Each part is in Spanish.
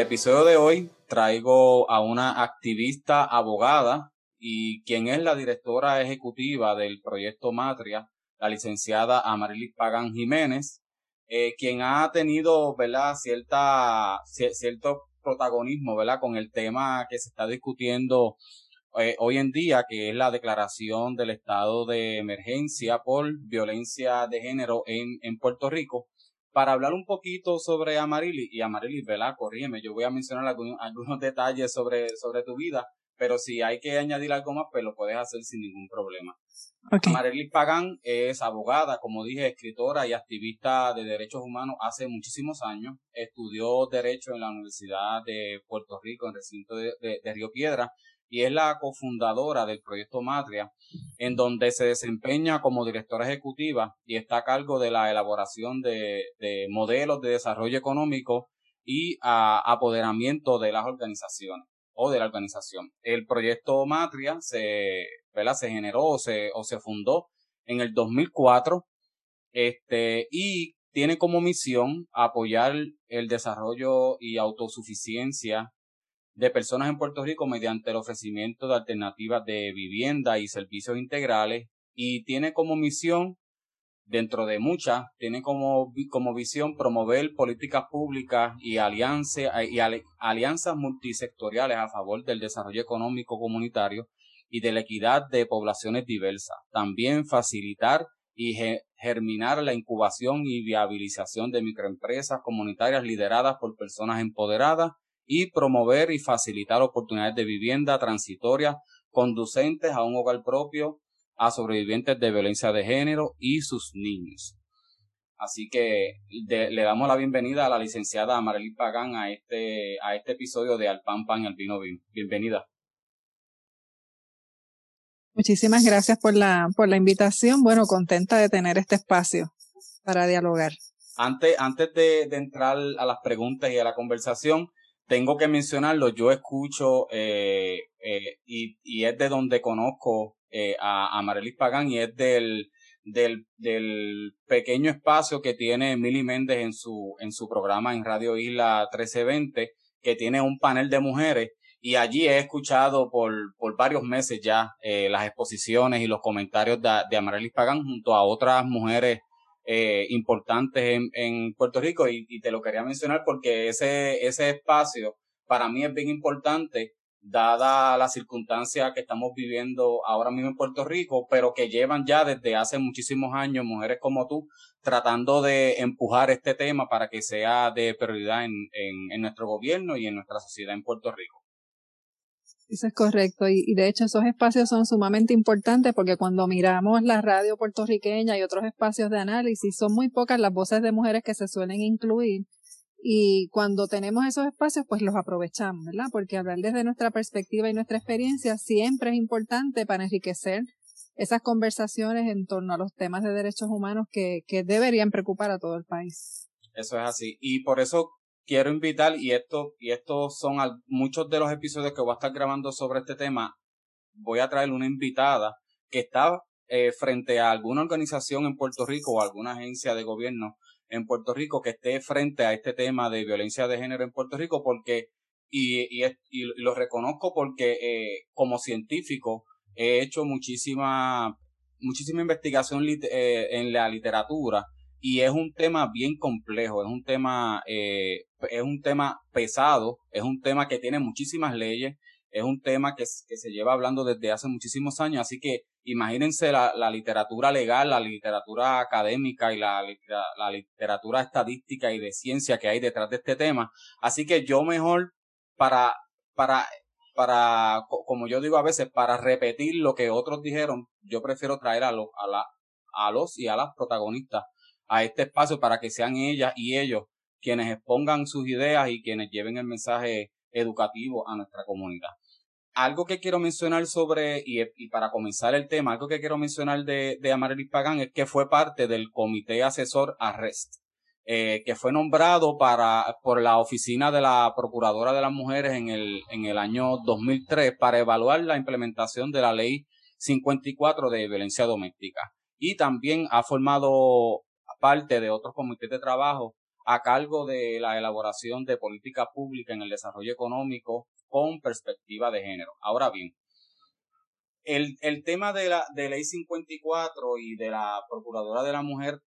El episodio de hoy traigo a una activista abogada y quien es la directora ejecutiva del proyecto Matria, la licenciada Amarilis Pagán Jiménez, eh, quien ha tenido, cierta, cierto protagonismo, con el tema que se está discutiendo eh, hoy en día, que es la declaración del estado de emergencia por violencia de género en Puerto Rico. Para hablar un poquito sobre Amarilis, y Amarilis, ¿verdad?, corrígeme, yo voy a mencionar algunos, algunos detalles sobre, sobre tu vida, pero si hay que añadir algo más, pues lo puedes hacer sin ningún problema. Okay. Pagán es abogada, como dije, escritora y activista de derechos humanos hace muchísimos años. Estudió Derecho en la Universidad de Puerto Rico, en el recinto de, Río Piedra, y es la cofundadora del proyecto Matria, en donde se desempeña como directora ejecutiva y está a cargo de la elaboración de, modelos de desarrollo económico y apoderamiento de las organizaciones o de la organización. El proyecto Matria se, se generó o se, o se fundó en el 2004 este, y tiene como misión apoyar el desarrollo y autosuficiencia de personas en Puerto Rico mediante el ofrecimiento de alternativas de vivienda y servicios integrales y tiene como misión dentro de muchas, tiene como, como visión promover políticas públicas y, alianzas y alianzas multisectoriales a favor del desarrollo económico comunitario y de la equidad de poblaciones diversas. También facilitar y germinar la incubación y viabilización de microempresas comunitarias lideradas por personas empoderadas y promover y facilitar oportunidades de vivienda transitoria conducentes a un hogar propio a sobrevivientes de violencia de género y sus niños. Así que le damos la bienvenida a la licenciada Amarely Pagán a este, a este episodio de Al Pan Pan, al Vino Vino. Bienvenida. Muchísimas gracias por la, por la invitación. Bueno, contenta de tener este espacio para dialogar. Antes, antes de, entrar a las preguntas y a la conversación, tengo que mencionarlo. Yo escucho eh, eh, y, es de donde conozco eh, a, a Marelis Pagán y es del, del, del pequeño espacio que tiene Mili Méndez en su, en su programa en Radio Isla 1320, que tiene un panel de mujeres. Y allí he escuchado por, por varios meses ya eh, las exposiciones y los comentarios de, de Amarelis Pagán junto a otras mujeres eh, importantes en, en Puerto Rico y, y, te lo quería mencionar porque ese, ese espacio para mí es bien importante dada la circunstancia que estamos viviendo ahora mismo en Puerto Rico, pero que llevan ya desde hace muchísimos años mujeres como tú tratando de empujar este tema para que sea de prioridad en, en, nuestro gobierno y en nuestra sociedad en Puerto Rico. Eso es correcto y, de hecho esos espacios son sumamente importantes porque cuando miramos la radio puertorriqueña y otros espacios de análisis son muy pocas las voces de mujeres que se suelen incluir y cuando tenemos esos espacios, pues los aprovechamos, ¿verdad? Porque hablar desde nuestra perspectiva y nuestra experiencia siempre es importante para enriquecer esas conversaciones en torno a los temas de derechos humanos que, que deberían preocupar a todo el país. Eso es así. Y por eso quiero invitar, y esto, y estos son muchos de los episodios que voy a estar grabando sobre este tema, voy a traer una invitada que está eh, frente a alguna organización en Puerto Rico o alguna agencia de gobierno en Puerto Rico que esté frente a este tema de violencia de género en Puerto Rico porque, y, y, y lo reconozco porque eh, como científico he hecho muchísima, muchísima investigación eh, en la literatura y es un tema bien complejo, es un tema, eh, es un tema pesado, es un tema que tiene muchísimas leyes, es un tema que, se lleva hablando desde hace muchísimos años, así que imagínense la, la literatura legal, la literatura académica y la, la, literatura estadística y de ciencia que hay detrás de este tema. Así que yo mejor para, para, para, como yo digo a veces, para repetir lo que otros dijeron, yo prefiero traer a los, a la, a los y a las protagonistas a este espacio para que sean ellas y ellos quienes expongan sus ideas y quienes lleven el mensaje educativo a nuestra comunidad algo que quiero mencionar sobre, y, para comenzar el tema, algo que quiero mencionar de, de Amarelis Pagán es que fue parte del Comité Asesor Arrest, eh, que fue nombrado para, por la Oficina de la Procuradora de las Mujeres en el, en el año 2003 para evaluar la implementación de la Ley 54 de Violencia Doméstica. Y también ha formado parte de otros comités de trabajo a cargo de la elaboración de política pública en el desarrollo económico con perspectiva de género. Ahora bien, el, el tema de la de ley 54 y de la procuradora de la mujer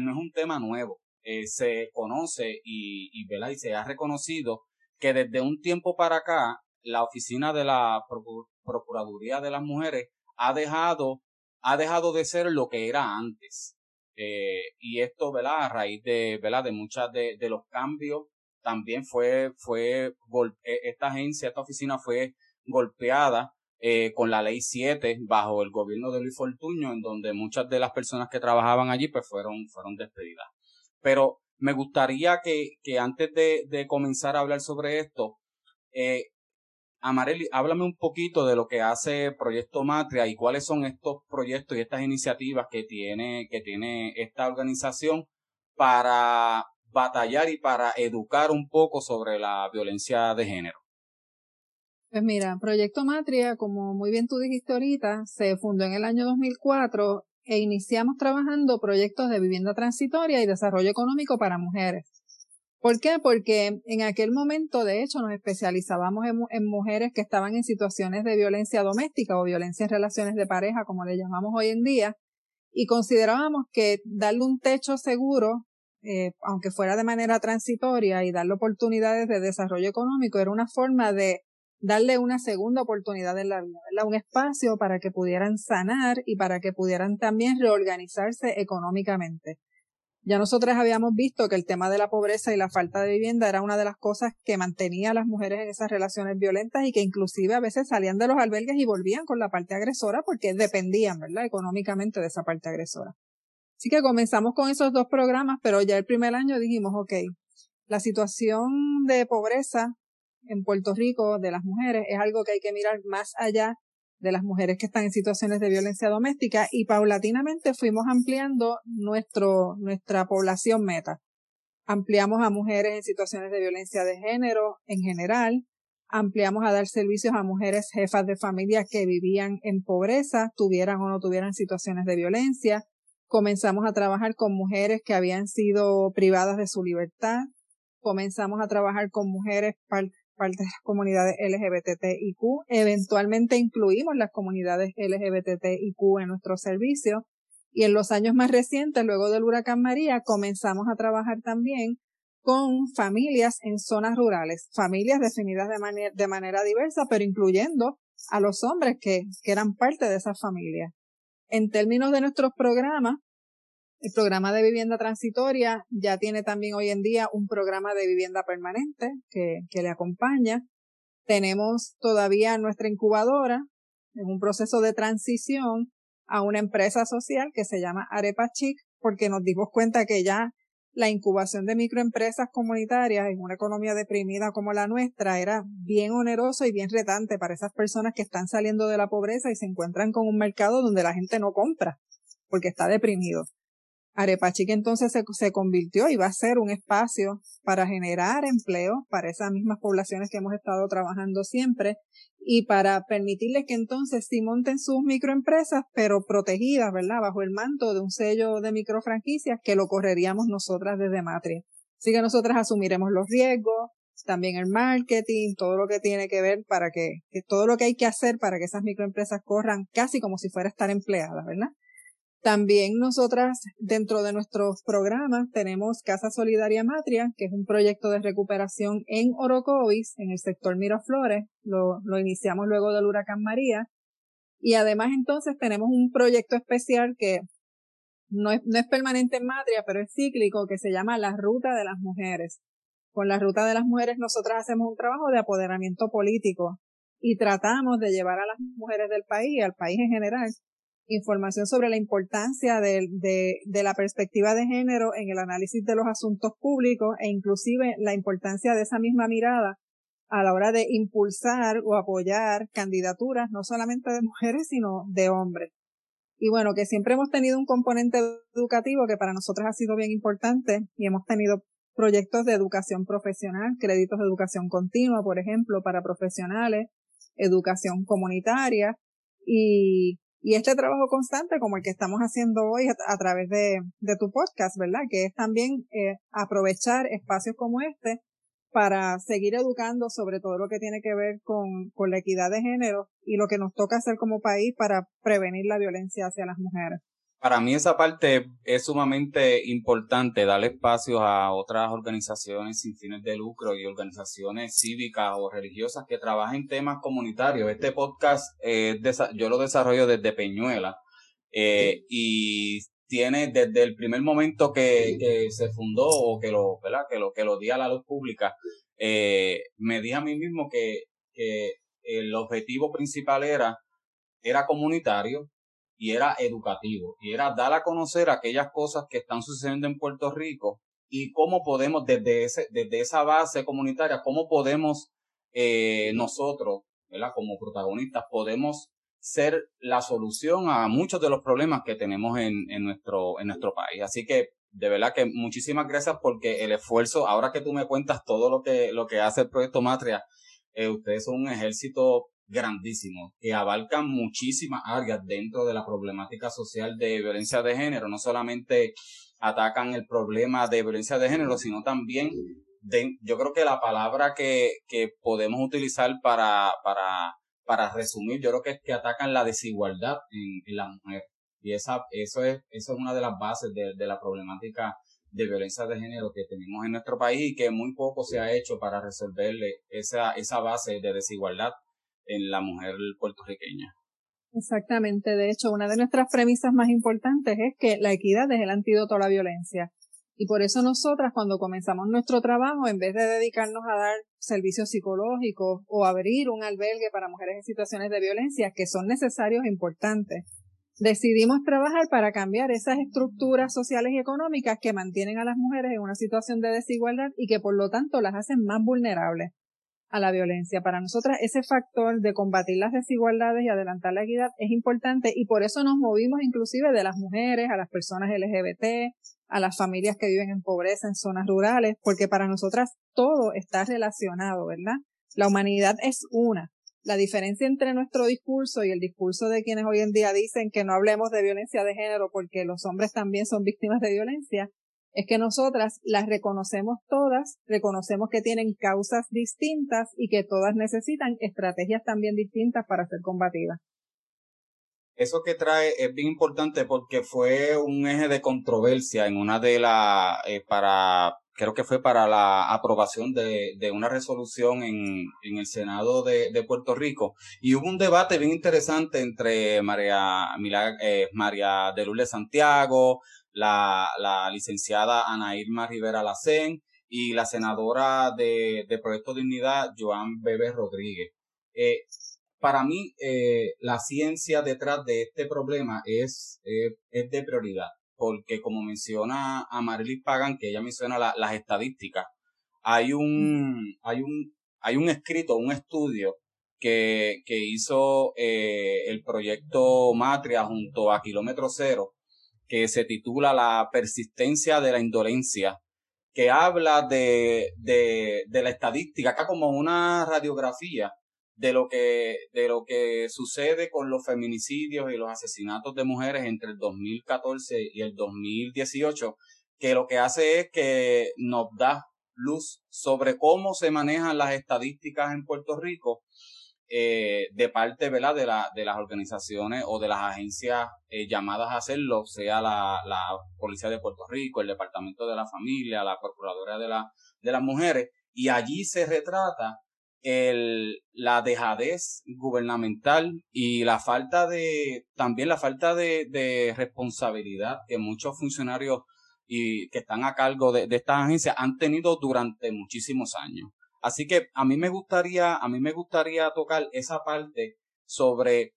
no es un tema nuevo. Eh, se conoce y, y, y se ha reconocido que desde un tiempo para acá la oficina de la Procuraduría de las Mujeres ha dejado, ha dejado de ser lo que era antes. Eh, y esto, ¿verdad? A raíz de, ¿verdad? De muchas de, de los cambios, también fue, fue, e, esta agencia, esta oficina fue golpeada eh, con la ley 7 bajo el gobierno de Luis Fortuño, en donde muchas de las personas que trabajaban allí pues fueron, fueron despedidas. Pero me gustaría que, que antes de, de comenzar a hablar sobre esto, eh, Amareli, háblame un poquito de lo que hace Proyecto Matria y cuáles son estos proyectos y estas iniciativas que tiene, que tiene esta organización para batallar y para educar un poco sobre la violencia de género. Pues mira, Proyecto Matria, como muy bien tú dijiste ahorita, se fundó en el año 2004 e iniciamos trabajando proyectos de vivienda transitoria y desarrollo económico para mujeres. ¿Por qué? Porque en aquel momento, de hecho, nos especializábamos en, mujeres que estaban en situaciones de violencia doméstica o violencia en relaciones de pareja, como le llamamos hoy en día, y considerábamos que darle un techo seguro, eh, aunque fuera de manera transitoria, y darle oportunidades de desarrollo económico, era una forma de darle una segunda oportunidad en la vida, un espacio para que pudieran sanar y para que pudieran también reorganizarse económicamente. Ya nosotras habíamos visto que el tema de la pobreza y la falta de vivienda era una de las cosas que mantenía a las mujeres en esas relaciones violentas y que inclusive a veces salían de los albergues y volvían con la parte agresora porque dependían, ¿verdad?, económicamente de esa parte agresora. Así que comenzamos con esos dos programas, pero ya el primer año dijimos, ok, la situación de pobreza en Puerto Rico de las mujeres es algo que hay que mirar más allá de las mujeres que están en situaciones de violencia doméstica y paulatinamente fuimos ampliando nuestro, nuestra población meta. Ampliamos a mujeres en situaciones de violencia de género en general, ampliamos a dar servicios a mujeres jefas de familia que vivían en pobreza, tuvieran o no tuvieran situaciones de violencia, comenzamos a trabajar con mujeres que habían sido privadas de su libertad, comenzamos a trabajar con mujeres parte de las comunidades LGBTIQ. Eventualmente incluimos las comunidades LGBTIQ en nuestro servicio. Y en los años más recientes, luego del huracán María, comenzamos a trabajar también con familias en zonas rurales, familias definidas de, manera, de manera diversa, pero incluyendo a los hombres que, que eran parte de esas familias. En términos de nuestros programas, el programa de vivienda transitoria ya tiene también hoy en día un programa de vivienda permanente que, que le acompaña. Tenemos todavía nuestra incubadora en un proceso de transición a una empresa social que se llama Arepa Chic porque nos dimos cuenta que ya la incubación de microempresas comunitarias en una economía deprimida como la nuestra era bien oneroso y bien retante para esas personas que están saliendo de la pobreza y se encuentran con un mercado donde la gente no compra porque está deprimido. Arepachique entonces se, se, convirtió y va a ser un espacio para generar empleo para esas mismas poblaciones que hemos estado trabajando siempre y para permitirles que entonces sí monten sus microempresas, pero protegidas, ¿verdad? Bajo el manto de un sello de microfranquicias que lo correríamos nosotras desde Matria. Así que nosotras asumiremos los riesgos, también el marketing, todo lo que tiene que ver para que, que todo lo que hay que hacer para que esas microempresas corran casi como si fuera estar empleadas, ¿verdad? También nosotras, dentro de nuestros programas, tenemos Casa Solidaria Matria, que es un proyecto de recuperación en Orocovis, en el sector Miraflores. Lo, lo iniciamos luego del huracán María. Y además entonces tenemos un proyecto especial que no es, no es permanente en Matria, pero es cíclico, que se llama La Ruta de las Mujeres. Con la Ruta de las Mujeres nosotras hacemos un trabajo de apoderamiento político y tratamos de llevar a las mujeres del país al país en general información sobre la importancia de, de, la perspectiva de género en el análisis de los asuntos públicos e inclusive la importancia de esa misma mirada a la hora de impulsar o apoyar candidaturas no solamente de mujeres sino de hombres. Y bueno, que siempre hemos tenido un componente educativo que para nosotros ha sido bien importante y hemos tenido proyectos de educación profesional, créditos de educación continua, por ejemplo, para profesionales, educación comunitaria, y Y este trabajo constante, como el que estamos haciendo hoy a, través de, de, tu podcast, ¿verdad? Que es también eh, aprovechar espacios como este para seguir educando sobre todo lo que tiene que ver con, con la equidad de género y lo que nos toca hacer como país para prevenir la violencia hacia las mujeres. Para mí esa parte es sumamente importante, darle espacio a otras organizaciones sin fines de lucro y organizaciones cívicas o religiosas que trabajen temas comunitarios. Este podcast eh, yo lo desarrollo desde Peñuela eh, y tiene desde el primer momento que, que se fundó o que lo, ¿verdad? Que lo, que lo di a la luz pública, eh, me dije a mí mismo que, que el objetivo principal era, era comunitario y era educativo y era dar a conocer aquellas cosas que están sucediendo en Puerto Rico y cómo podemos desde ese, desde esa base comunitaria, cómo podemos eh, nosotros. Como protagonistas, podemos ser la solución a muchos de los problemas que tenemos en, en, nuestro, en nuestro país. Así que de verdad que muchísimas gracias porque el esfuerzo, ahora que tú me cuentas todo lo que, lo que hace el proyecto Matria, eh, ustedes son un ejército grandísimo que abarcan muchísimas áreas dentro de la problemática social de violencia de género. No solamente atacan el problema de violencia de género, sino también yo creo que la palabra que, que podemos utilizar para, para para resumir, yo creo que es que atacan la desigualdad en, en la mujer. Y esa, eso, es, eso es una de las bases de, de, la problemática de violencia de género que tenemos en nuestro país y que muy poco se ha hecho para resolverle esa, esa base de desigualdad en la mujer puertorriqueña. Exactamente. De hecho, una de nuestras premisas más importantes es que la equidad es el antídoto a la violencia. Y por eso nosotras cuando comenzamos nuestro trabajo, en vez de dedicarnos a dar servicios psicológicos o abrir un albergue para mujeres en situaciones de violencia, que son necesarios e importantes, decidimos trabajar para cambiar esas estructuras sociales y económicas que mantienen a las mujeres en una situación de desigualdad y que por lo tanto las hacen más vulnerables a la violencia. Para nosotras ese factor de combatir las desigualdades y adelantar la equidad es importante y por eso nos movimos inclusive de las mujeres a las personas LGBT, a las familias que viven en pobreza en zonas rurales, porque para nosotras todo está relacionado, ¿verdad? La humanidad es una. La diferencia entre nuestro discurso y el discurso de quienes hoy en día dicen que no hablemos de violencia de género porque los hombres también son víctimas de violencia, es que nosotras las reconocemos todas, reconocemos que tienen causas distintas y que todas necesitan estrategias también distintas para ser combatidas. Eso que trae es bien importante porque fue un eje de controversia en una de las, eh, para, creo que fue para la aprobación de, de una resolución en, en el Senado de, de, Puerto Rico. Y hubo un debate bien interesante entre María, eh, María de Lourdes Santiago, la, la licenciada Ana Irma Rivera Lacén y la senadora de, de Proyecto Dignidad, Joan Bebe Rodríguez. Eh, para mí, eh, la ciencia detrás de este problema es, eh, es de prioridad, porque como menciona a Marilis Pagan, que ella menciona las estadísticas, hay un, hay un, hay un escrito, un estudio que, que hizo eh, el proyecto Matria junto a Kilómetro Cero, que se titula La persistencia de la indolencia, que habla de, de, la estadística, acá como una radiografía de lo que de lo que sucede con los feminicidios y los asesinatos de mujeres entre el 2014 y el 2018 que lo que hace es que nos da luz sobre cómo se manejan las estadísticas en Puerto Rico eh, de parte ¿verdad? De, la, de las organizaciones o de las agencias eh, llamadas a hacerlo, sea la, la Policía de Puerto Rico, el Departamento de la Familia, la Procuradora de, la, de las Mujeres, y allí se retrata el, la dejadez gubernamental y la falta de, también la falta de, responsabilidad que muchos funcionarios y que están a cargo de, de estas agencias han tenido durante muchísimos años. Así que a mí me gustaría, a mí me gustaría tocar esa parte sobre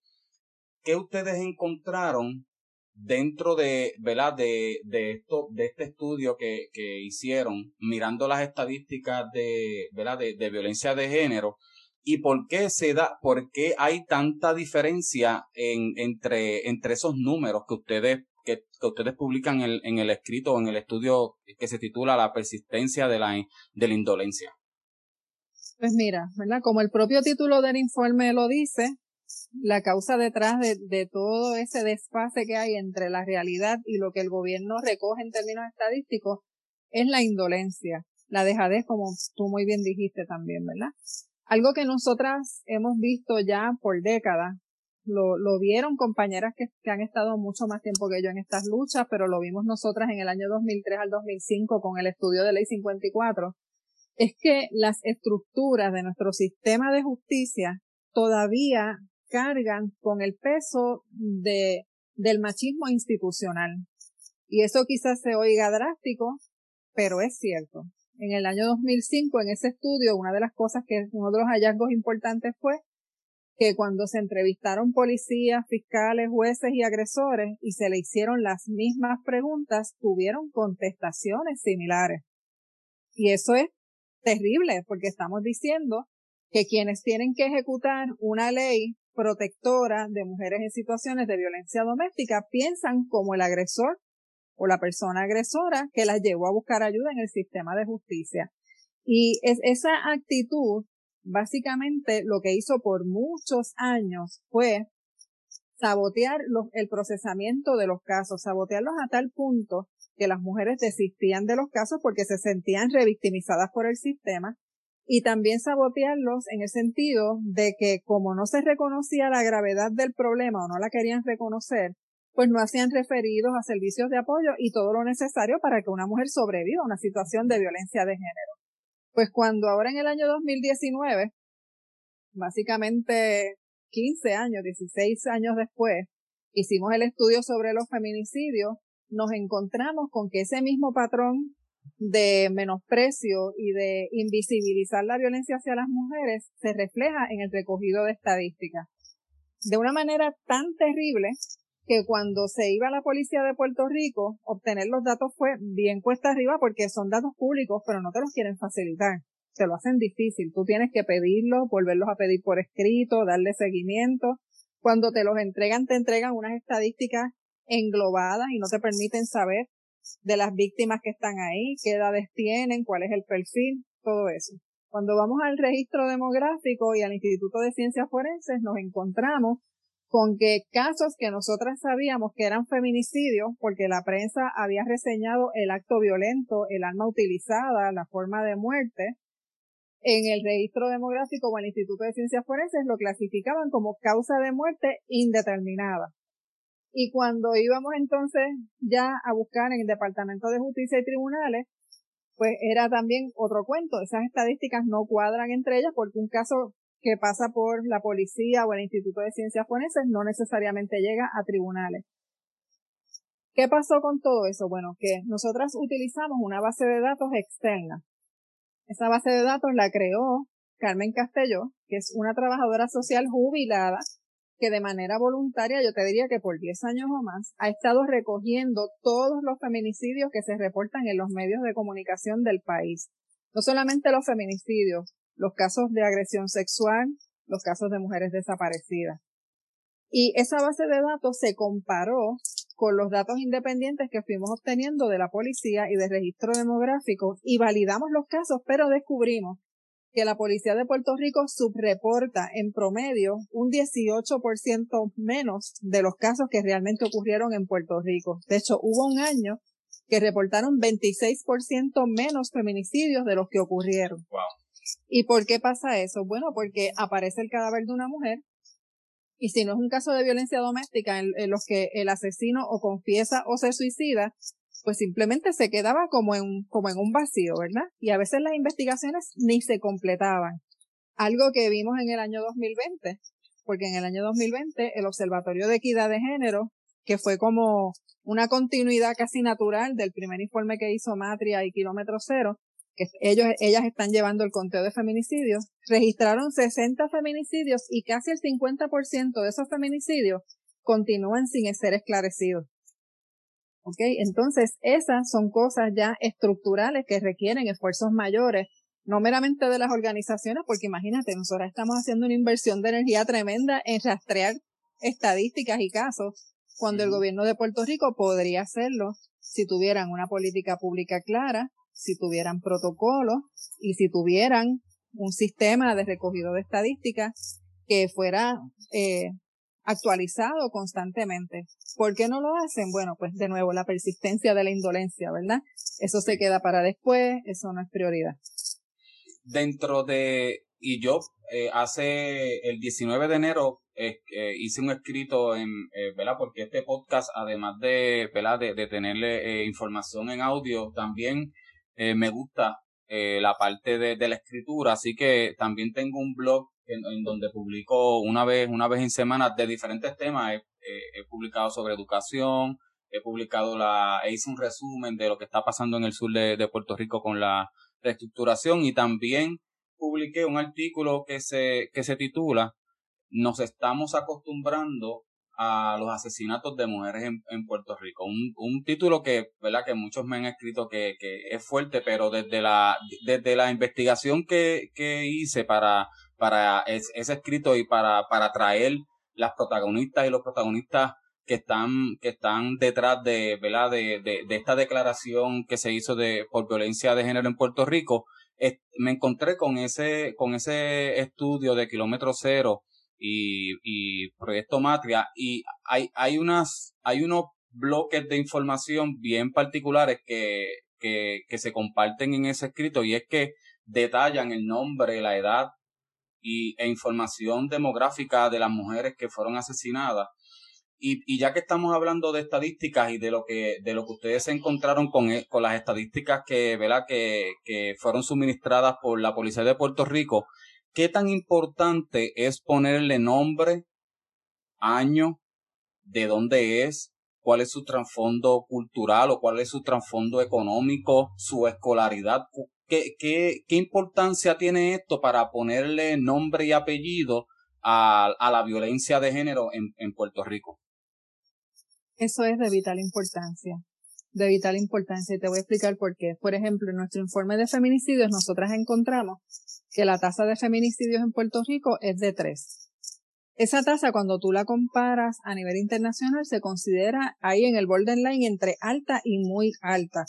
qué ustedes encontraron dentro de, ¿verdad? De, de esto, de este estudio que, que hicieron, mirando las estadísticas de, ¿verdad? De, de, violencia de género, y por qué se da, por qué hay tanta diferencia en, entre, entre esos números que ustedes, que, que ustedes publican en, en el escrito o en el estudio que se titula La persistencia de la, de la indolencia. Pues mira, ¿verdad? Como el propio título del informe lo dice, la causa detrás de, todo ese desfase que hay entre la realidad y lo que el gobierno recoge en términos estadísticos es la indolencia, la dejadez, como tú muy bien dijiste también, ¿verdad? Algo que nosotras hemos visto ya por décadas, lo, lo vieron compañeras que, que, han estado mucho más tiempo que yo en estas luchas, pero lo vimos nosotras en el año 2003 al 2005 con el estudio de ley 54, es que las estructuras de nuestro sistema de justicia todavía cargan con el peso de, del machismo institucional. Y eso quizás se oiga drástico, pero es cierto. En el año 2005, en ese estudio, una de las cosas que uno de los hallazgos importantes fue que cuando se entrevistaron policías, fiscales, jueces y agresores y se le hicieron las mismas preguntas, tuvieron contestaciones similares. Y eso es terrible porque estamos diciendo que quienes tienen que ejecutar una ley protectora de mujeres en situaciones de violencia doméstica piensan como el agresor o la persona agresora que las llevó a buscar ayuda en el sistema de justicia. Y es esa actitud, básicamente, lo que hizo por muchos años fue sabotear el procesamiento de los casos, sabotearlos a tal punto que las mujeres desistían de los casos porque se sentían revictimizadas por el sistema y también sabotearlos en el sentido de que como no se reconocía la gravedad del problema o no la querían reconocer, pues no hacían referidos a servicios de apoyo y todo lo necesario para que una mujer sobreviva a una situación de violencia de género. Pues cuando ahora en el año 2019, básicamente 15 años, 16 años después, hicimos el estudio sobre los feminicidios, nos encontramos con que ese mismo patrón de menosprecio y de invisibilizar la violencia hacia las mujeres se refleja en el recogido de estadísticas. De una manera tan terrible que cuando se iba a la policía de Puerto Rico, obtener los datos fue bien cuesta arriba porque son datos públicos, pero no te los quieren facilitar. Te lo hacen difícil. Tú tienes que pedirlos, volverlos a pedir por escrito, darle seguimiento. Cuando te los entregan, te entregan unas estadísticas englobadas y no te permiten saber de las víctimas que están ahí, qué edades tienen, cuál es el perfil, todo eso. Cuando vamos al registro demográfico y al Instituto de Ciencias Forenses, nos encontramos con que casos que nosotras sabíamos que eran feminicidios, porque la prensa había reseñado el acto violento, el arma utilizada, la forma de muerte, en el registro demográfico o el Instituto de Ciencias Forenses lo clasificaban como causa de muerte indeterminada. Y cuando íbamos entonces ya a buscar en el Departamento de Justicia y Tribunales, pues era también otro cuento. Esas estadísticas no cuadran entre ellas porque un caso que pasa por la policía o el Instituto de Ciencias Forenses no necesariamente llega a tribunales. ¿Qué pasó con todo eso? Bueno, que nosotras utilizamos una base de datos externa. Esa base de datos la creó Carmen Castelló, que es una trabajadora social jubilada que de manera voluntaria, yo te diría que por 10 años o más, ha estado recogiendo todos los feminicidios que se reportan en los medios de comunicación del país. No solamente los feminicidios, los casos de agresión sexual, los casos de mujeres desaparecidas. Y esa base de datos se comparó con los datos independientes que fuimos obteniendo de la policía y de registro demográfico y validamos los casos, pero descubrimos que la Policía de Puerto Rico subreporta en promedio un 18% menos de los casos que realmente ocurrieron en Puerto Rico. De hecho, hubo un año que reportaron 26% menos feminicidios de los que ocurrieron. ¿Y por qué pasa eso? Bueno, porque aparece el cadáver de una mujer y si no es un caso de violencia doméstica en, en los que el asesino o confiesa o se suicida, pues simplemente se quedaba como en, como en un vacío, ¿verdad? Y a veces las investigaciones ni se completaban. Algo que vimos en el año 2020, porque en el año 2020 el Observatorio de Equidad de Género, que fue como una continuidad casi natural del primer informe que hizo Matria y Kilómetro Cero, que ellos, ellas están llevando el conteo de feminicidios, registraron 60 feminicidios y casi el 50% de esos feminicidios continúan sin ser esclarecidos. ¿Ok? Entonces, esas son cosas ya estructurales que requieren esfuerzos mayores, no meramente de las organizaciones, porque imagínate, nosotros estamos haciendo una inversión de energía tremenda en rastrear estadísticas y casos, cuando el gobierno de Puerto Rico podría hacerlo si tuvieran una política pública clara, si tuvieran protocolos y si tuvieran un sistema de recogido de estadísticas que fuera eh, actualizado constantemente. ¿Por qué no lo hacen? Bueno, pues de nuevo, la persistencia de la indolencia, ¿verdad? Eso se queda para después, eso no es prioridad. Dentro de, y yo eh, hace el 19 de enero eh, hice un escrito en, eh, ¿verdad? Porque este podcast, además de, ¿verdad? De, de tenerle información en audio, también me gusta la parte de, de la escritura, así que también tengo un blog en, donde publico una vez, una vez en semana de diferentes temas. He, publicado sobre educación, he publicado la, hice un resumen de lo que está pasando en el sur de, de Puerto Rico con la reestructuración y también publiqué un artículo que se, que se titula Nos estamos acostumbrando a los asesinatos de mujeres en, en Puerto Rico. Un, un, título que, ¿verdad? que muchos me han escrito que, que es fuerte, pero desde la, desde la investigación que, que hice para para ese escrito y para, para traer las protagonistas y los protagonistas que están, que están detrás de, ¿verdad? De, de, de esta declaración que se hizo de, por violencia de género en Puerto Rico, me encontré con ese, con ese estudio de kilómetro cero y, y proyecto Matria y hay, hay unas, hay unos bloques de información bien particulares que, que, que se comparten en ese escrito y es que detallan el nombre, la edad, y, e información demográfica de las mujeres que fueron asesinadas. Y, y, ya que estamos hablando de estadísticas y de lo que, de lo que ustedes se encontraron con, e, con las estadísticas que, ¿verdad? Que, que fueron suministradas por la Policía de Puerto Rico, ¿qué tan importante es ponerle nombre, año, de dónde es, cuál es su trasfondo cultural o cuál es su trasfondo económico, su escolaridad, ¿Qué, qué, qué importancia tiene esto para ponerle nombre y apellido a, a la violencia de género en, en Puerto Rico? Eso es de vital importancia de vital importancia y te voy a explicar por qué. Por ejemplo, en nuestro informe de feminicidios nosotras encontramos que la tasa de feminicidios en Puerto Rico es de 3. Esa tasa cuando tú la comparas a nivel internacional se considera ahí en el borderline entre alta y muy alta.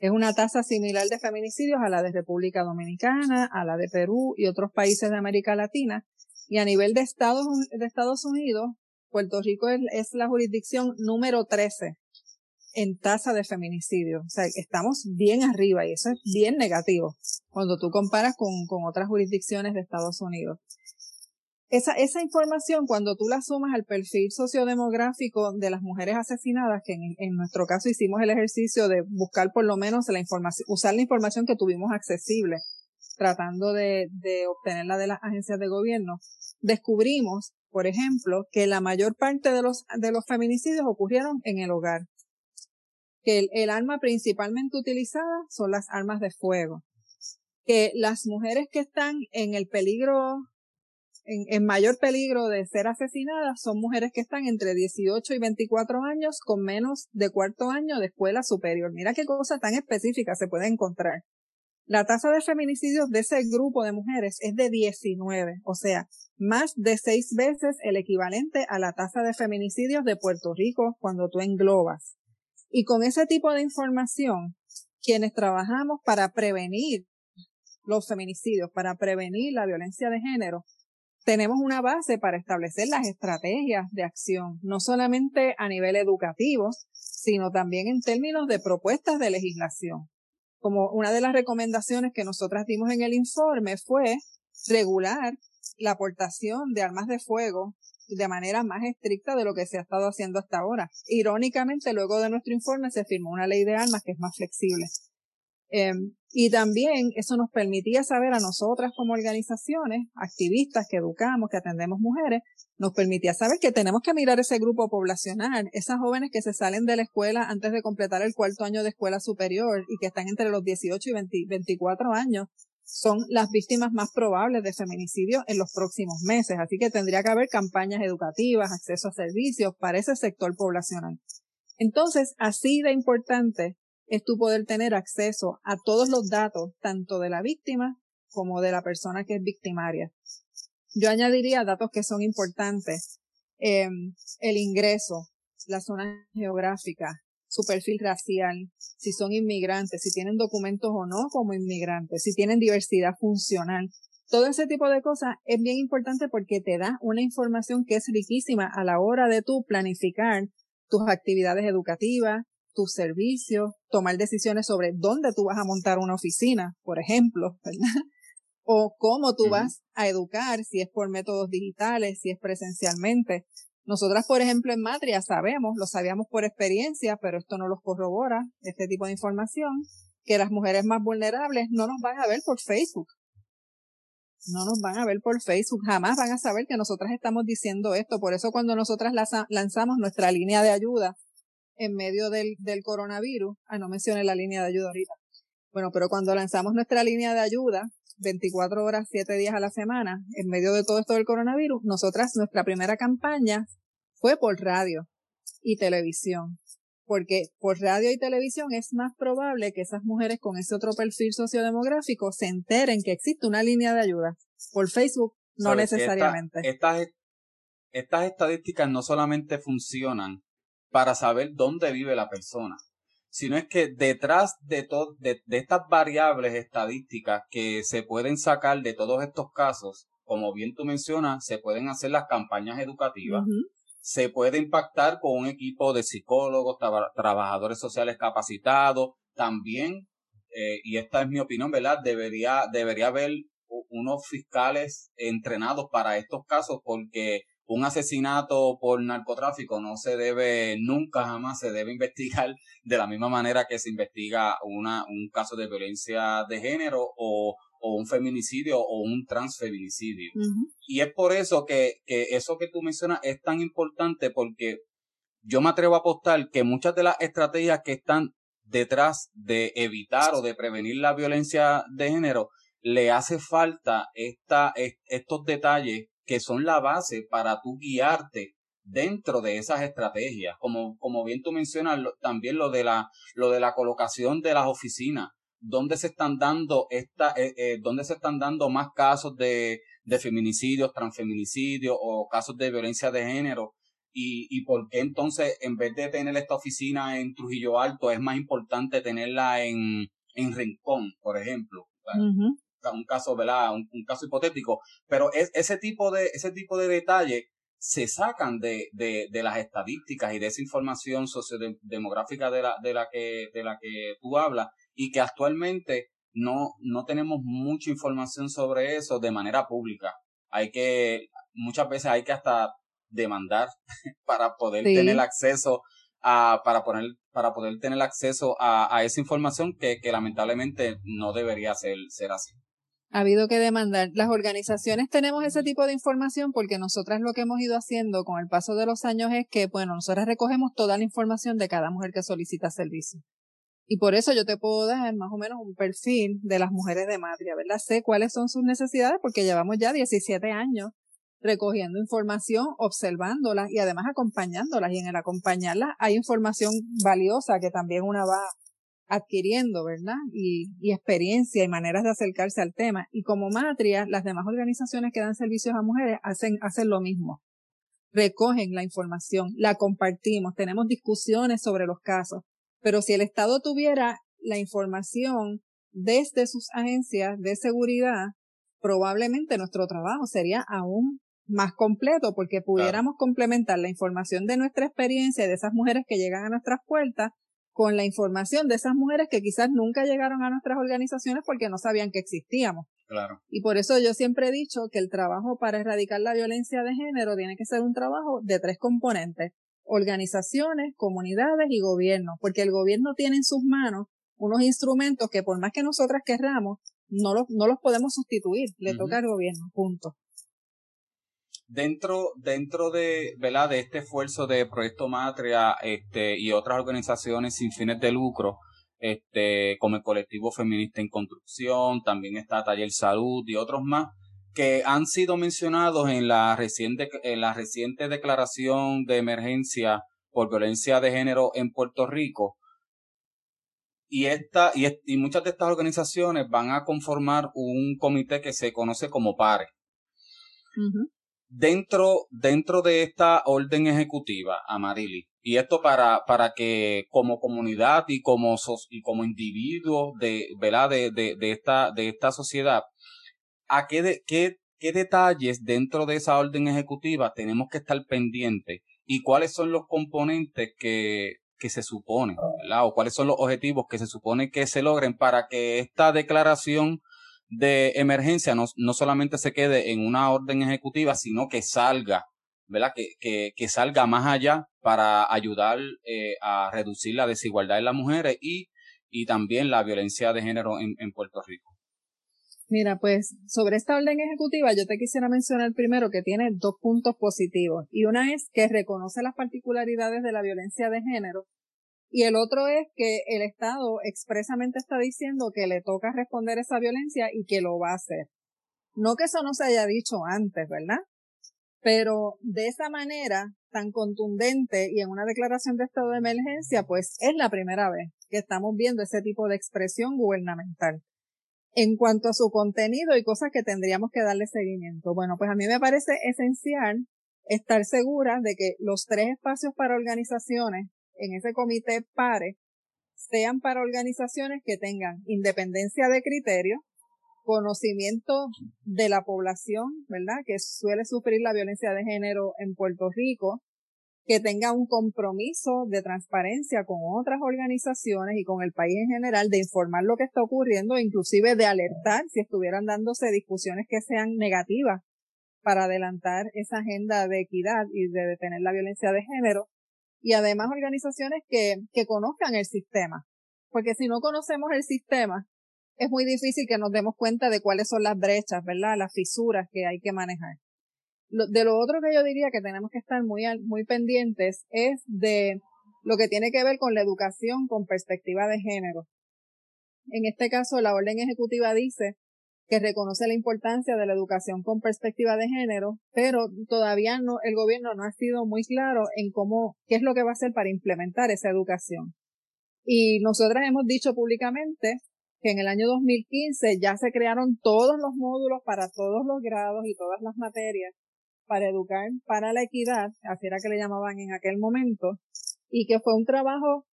Es una tasa similar de feminicidios a la de República Dominicana, a la de Perú y otros países de América Latina. Y a nivel de Estados, de Estados Unidos, Puerto Rico es, la jurisdicción número 13 en tasa de feminicidio. O sea, estamos bien arriba y eso es bien negativo cuando tú comparas con, con otras jurisdicciones de Estados Unidos esa, esa información, cuando tú la sumas al perfil sociodemográfico de las mujeres asesinadas, que en, nuestro caso hicimos el ejercicio de buscar por lo menos la información, usar la información que tuvimos accesible, tratando de, de obtenerla de las agencias de gobierno, descubrimos, por ejemplo, que la mayor parte de los, de los feminicidios ocurrieron en el hogar. Que el, el arma principalmente utilizada son las armas de fuego. Que las mujeres que están en el peligro en, mayor peligro de ser asesinadas son mujeres que están entre 18 y 24 años con menos de cuarto año de escuela superior. Mira qué cosa tan específica se puede encontrar. La tasa de feminicidios de ese grupo de mujeres es de 19, o sea, más de seis veces el equivalente a la tasa de feminicidios de Puerto Rico cuando tú englobas. Y con ese tipo de información, quienes trabajamos para prevenir los feminicidios, para prevenir la violencia de género, tenemos una base para establecer las estrategias de acción, no solamente a nivel educativo, sino también en términos de propuestas de legislación. Como una de las recomendaciones que nosotras dimos en el informe fue regular la aportación de armas de fuego de manera más estricta de lo que se ha estado haciendo hasta ahora. Irónicamente, luego de nuestro informe se firmó una ley de armas que es más flexible. Em, y también eso nos permitía saber a nosotras como organizaciones, activistas que educamos, que atendemos mujeres, nos permitía saber que tenemos que mirar ese grupo poblacional, esas jóvenes que se salen de la escuela antes de completar el cuarto año de escuela superior y que están entre los 18 y 24 años, son las víctimas más probables de feminicidio en los próximos meses. Así que tendría que haber campañas educativas, acceso a servicios para ese sector poblacional. Entonces, así de importante es tu poder tener acceso a todos los datos, tanto de la víctima como de la persona que es victimaria. Yo añadiría datos que son importantes. Em, el ingreso, la zona geográfica, su perfil racial, si son inmigrantes, si tienen documentos o no como inmigrantes, si tienen diversidad funcional. todo ese tipo de cosas es bien importante porque te da una información que es riquísima a la hora de tú planificar tus actividades educativas, tus servicios, tomar decisiones sobre dónde tú vas a montar una oficina, por ejemplo, ¿verdad? O cómo tú vas a educar, si es por métodos digitales, si es presencialmente. Nosotras, por ejemplo, en Matria sabemos, lo sabíamos por experiencia, pero esto no los corrobora, este tipo de información, que las mujeres más vulnerables no nos van a ver por Facebook. No nos van a ver por Facebook, jamás van a saber que nosotras estamos diciendo esto. Por eso cuando nosotras lanzamos nuestra línea de ayuda en medio del, del coronavirus, ah, no mencioné la línea de ayuda ahorita. Bueno, pero cuando lanzamos nuestra línea de ayuda, 24 horas, 7 días a la semana, en medio de todo esto del coronavirus, nosotras, nuestra primera campaña fue por radio y televisión. Porque por radio y televisión es más probable que esas mujeres con ese otro perfil sociodemográfico se enteren que existe una línea de ayuda. Por Facebook, no necesariamente. estas, estas estadísticas no solamente funcionan para saber dónde vive la persona, sino es que detrás de, de, de, estas variables estadísticas que se pueden sacar de todos estos casos, como bien tú mencionas, se pueden hacer las campañas educativas, se puede impactar con un equipo de psicólogos, trabajadores sociales capacitados, también, eh, y esta es mi opinión, ¿verdad? Debería, debería haber unos fiscales entrenados para estos casos porque un asesinato por narcotráfico no se debe, nunca jamás se debe investigar de la misma manera que se investiga una, un caso de violencia de género o, o un feminicidio o un transfeminicidio. Y es por eso que, que eso que tú mencionas es tan importante porque yo me atrevo a apostar que muchas de las estrategias que están detrás de evitar o de prevenir la violencia de género le hace falta esta, estos detalles que son la base para tú guiarte dentro de esas estrategias. Como, como bien tú mencionas, también lo de la, lo de la colocación de las oficinas, donde se están dando esta, eh, eh, se están dando más casos de, de feminicidios, transfeminicidios o casos de violencia de género. Y, y por qué entonces, en vez de tener esta oficina en Trujillo Alto, es más importante tenerla en, en Rincón, por ejemplo un caso, ¿verdad? Un, caso hipotético, pero es, ese tipo de, ese tipo de detalles se sacan de, de, de las estadísticas y de esa información sociodemográfica de la, de la que, de la que tú hablas y que actualmente no, no tenemos mucha información sobre eso de manera pública. Hay que, muchas veces hay que hasta demandar para poder tener acceso a, para poner, para poder tener acceso a, a esa información que, que lamentablemente no debería ser, ser así ha habido que demandar. Las organizaciones tenemos ese tipo de información porque nosotras lo que hemos ido haciendo con el paso de los años es que, bueno, nosotras recogemos toda la información de cada mujer que solicita servicio. Y por eso yo te puedo dar más o menos un perfil de las mujeres de Madria, ¿verdad? Sé cuáles son sus necesidades porque llevamos ya 17 años recogiendo información, observándolas y además acompañándolas. Y en el acompañarlas hay información valiosa que también una va adquiriendo, ¿verdad? Y, y, experiencia y maneras de acercarse al tema. Y como Matria, las demás organizaciones que dan servicios a mujeres hacen, hacen lo mismo. Recogen la información, la compartimos, tenemos discusiones sobre los casos. Pero si el Estado tuviera la información desde sus agencias de seguridad, probablemente nuestro trabajo sería aún más completo porque pudiéramos complementar la información de nuestra experiencia de esas mujeres que llegan a nuestras puertas con la información de esas mujeres que quizás nunca llegaron a nuestras organizaciones porque no sabían que existíamos. Claro. Y por eso yo siempre he dicho que el trabajo para erradicar la violencia de género tiene que ser un trabajo de tres componentes. Organizaciones, comunidades y gobierno, porque el gobierno tiene en sus manos unos instrumentos que por más que nosotras querramos, no los, no los podemos sustituir, le toca al gobierno, punto dentro, dentro de, ¿verdad? de este esfuerzo de Proyecto Matria este, y otras organizaciones sin fines de lucro, este, como el colectivo feminista en construcción, también está Taller Salud y otros más, que han sido mencionados en la reciente, en la reciente declaración de emergencia por violencia de género en Puerto Rico. Y, esta, y, y muchas de estas organizaciones van a conformar un comité que se conoce como PARE dentro, dentro de esta orden ejecutiva, Amarili, y esto para, para que como comunidad y como, y como individuo de, ¿verdad? De, de, de, esta, de esta sociedad, ¿a qué, qué, qué detalles dentro de esa orden ejecutiva tenemos que estar pendientes y cuáles son los componentes que, que se supone, ¿verdad? O cuáles son los objetivos que se supone que se logren para que esta declaración de emergencia no, no solamente se quede en una orden ejecutiva, sino que salga, ¿verdad? Que, que, que salga más allá para ayudar eh, a reducir la desigualdad en las mujeres y, y también la violencia de género en, en Puerto Rico. Mira, pues sobre esta orden ejecutiva yo te quisiera mencionar primero que tiene dos puntos positivos y una es que reconoce las particularidades de la violencia de género y el otro es que el Estado expresamente está diciendo que le toca responder esa violencia y que lo va a hacer. No que eso no se haya dicho antes, ¿verdad? Pero de esa manera tan contundente y en una declaración de estado de emergencia, pues es la primera vez que estamos viendo ese tipo de expresión gubernamental en cuanto a su contenido y cosas que tendríamos que darle seguimiento. Bueno, pues a mí me parece esencial estar segura de que los tres espacios para organizaciones en ese comité PARE sean para organizaciones que tengan independencia de criterio, conocimiento de la población, ¿verdad? Que suele sufrir la violencia de género en Puerto Rico, que tenga un compromiso de transparencia con otras organizaciones y con el país en general de informar lo que está ocurriendo, inclusive de alertar si estuvieran dándose discusiones que sean negativas para adelantar esa agenda de equidad y de detener la violencia de género. Y además organizaciones que, que conozcan el sistema. Porque si no conocemos el sistema, es muy difícil que nos demos cuenta de cuáles son las brechas, ¿verdad? Las fisuras que hay que manejar de lo otro que yo diría que tenemos que estar muy, muy pendientes es de lo que tiene que ver con la educación con perspectiva de género. En este caso, la orden ejecutiva dice que reconoce la importancia de la educación con perspectiva de género, pero todavía no, el gobierno no ha sido muy claro en cómo, qué es lo que va a hacer para implementar esa educación. Y nosotras hemos dicho públicamente que en el año 2015 ya se crearon todos los módulos para todos los grados y todas las materias para educar para la equidad, así era que le llamaban en aquel momento, y que fue un trabajo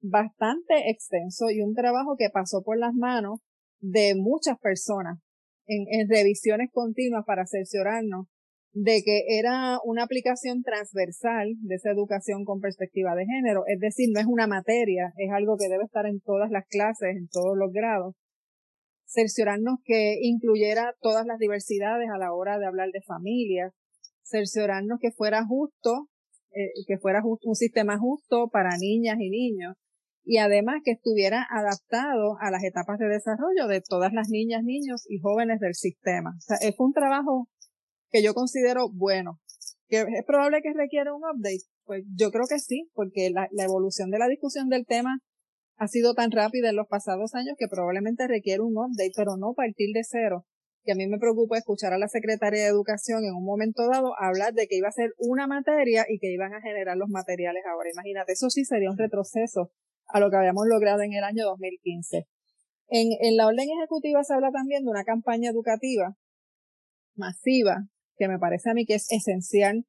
bastante extenso y un trabajo que pasó por las manos de muchas personas en, revisiones continuas para cerciorarnos de que era una aplicación transversal de esa educación con perspectiva de género, es decir, no es una materia, es algo que debe estar en todas las clases, en todos los grados. Cerciorarnos que incluyera todas las diversidades a la hora de hablar de familia, cerciorarnos que fuera justo, eh, que fuera justo, un sistema justo para niñas y niños y además que estuviera adaptado a las etapas de desarrollo de todas las niñas, niños y jóvenes del sistema. O sea, es un trabajo que yo considero bueno. ¿Que es probable que requiera un update? Pues yo creo que sí, porque la, evolución de la discusión del tema ha sido tan rápida en los pasados años que probablemente requiere un update, pero no partir de cero que a mí me preocupa escuchar a la secretaria de Educación en un momento dado hablar de que iba a ser una materia y que iban a generar los materiales ahora. Imagínate, eso sí sería un retroceso a lo que habíamos logrado en el año 2015. En, en la orden ejecutiva se habla también de una campaña educativa masiva, que me parece a mí que es esencial